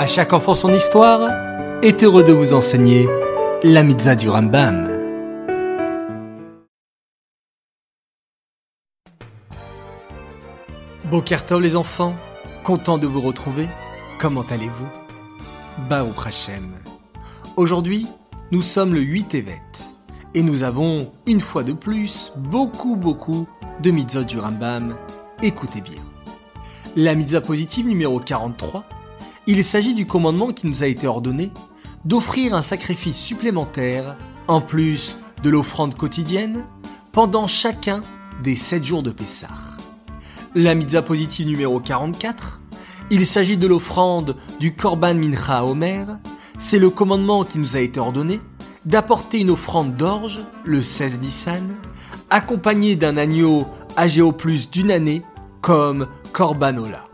À chaque enfant son histoire est heureux de vous enseigner la mitzvah du Rambam. Bokertov les enfants, content de vous retrouver. Comment allez-vous? Baou Hashem. Aujourd'hui, nous sommes le 8 Evet et nous avons, une fois de plus, beaucoup beaucoup de mitzvot du Rambam. Écoutez bien. La mitzvah positive numéro 43 il s'agit du commandement qui nous a été ordonné d'offrir un sacrifice supplémentaire, en plus de l'offrande quotidienne, pendant chacun des 7 jours de Pessah. La mitzvah positive numéro 44, il s'agit de l'offrande du Korban Mincha Omer, c'est le commandement qui nous a été ordonné d'apporter une offrande d'orge le 16 Nissan, accompagnée d'un agneau âgé au plus d'une année comme Korbanola.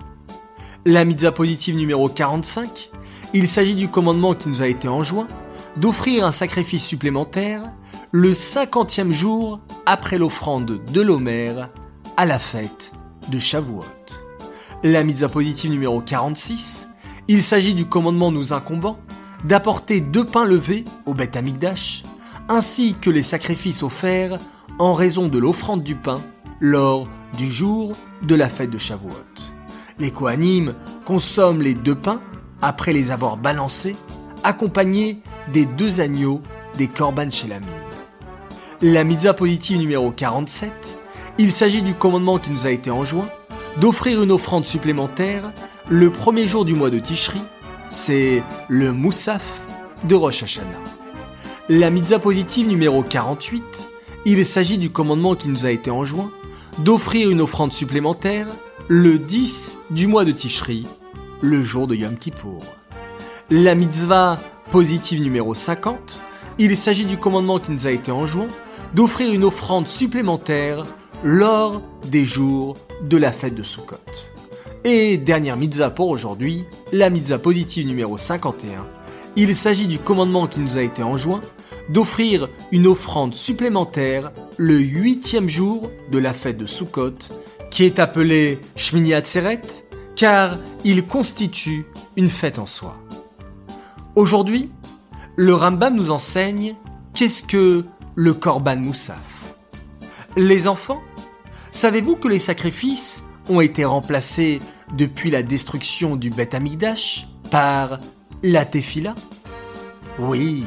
La mitzvah positive numéro 45, il s'agit du commandement qui nous a été enjoint d'offrir un sacrifice supplémentaire le cinquantième jour après l'offrande de l'Homère à la fête de Shavuot. La mitzvah positive numéro 46, il s'agit du commandement nous incombant d'apporter deux pains levés au Beth Amikdash, ainsi que les sacrifices offerts en raison de l'offrande du pain lors du jour de la fête de Shavuot. Les Kohanim consomment les deux pains après les avoir balancés, accompagnés des deux agneaux des Korban Shelamim. La mitzvah positive numéro 47, il s'agit du commandement qui nous a été enjoint d'offrir une offrande supplémentaire le premier jour du mois de Tishri, c'est le Moussaf de Rosh Hashanah. La mitzvah positive numéro 48, il s'agit du commandement qui nous a été enjoint d'offrir une offrande supplémentaire le 10 du mois de Tishri, le jour de Yom Kippour. La mitzvah positive numéro 50, il s'agit du commandement qui nous a été enjoint d'offrir une offrande supplémentaire lors des jours de la fête de Sukkot. Et dernière mitzvah pour aujourd'hui, la mitzvah positive numéro 51, il s'agit du commandement qui nous a été enjoint d'offrir une offrande supplémentaire le huitième jour de la fête de Sukkot qui est appelé Shmini Atzeret, car il constitue une fête en soi. Aujourd'hui, le Rambam nous enseigne qu'est-ce que le Korban Moussaf. Les enfants, savez-vous que les sacrifices ont été remplacés depuis la destruction du Beth Amikdash par la Tefila? Oui,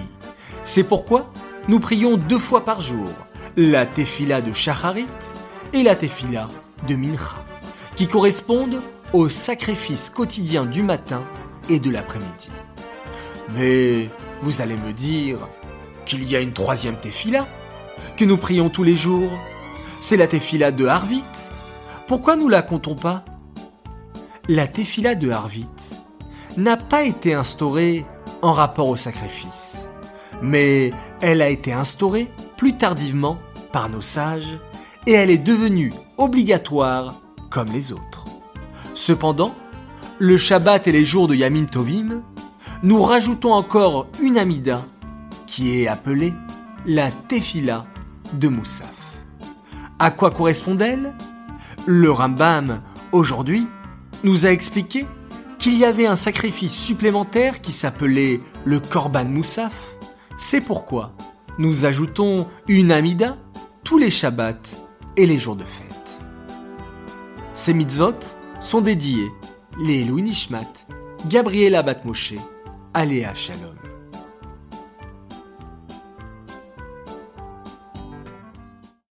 c'est pourquoi nous prions deux fois par jour la Tefila de Shacharit et la Tefila de Mincha, qui correspondent au sacrifice quotidien du matin et de l'après-midi. Mais vous allez me dire qu'il y a une troisième tefila, que nous prions tous les jours. C'est la tefila de Harvit. Pourquoi nous la comptons pas? La tefila de Harvit n'a pas été instaurée en rapport au sacrifice, mais elle a été instaurée plus tardivement par nos sages et elle est devenue obligatoire comme les autres. Cependant, le Shabbat et les jours de Yamin Tovim, nous rajoutons encore une Amida qui est appelée la Tefila de Moussaf. À quoi correspond-elle? Le Rambam, aujourd'hui, nous a expliqué qu'il y avait un sacrifice supplémentaire qui s'appelait le Korban Moussaf. C'est pourquoi nous ajoutons une Amida tous les Shabbats et les jours de fête. Ces mitzvot sont dédiés les Louis Nishmat, Gabriela Batmoshe, Aléa Shalom.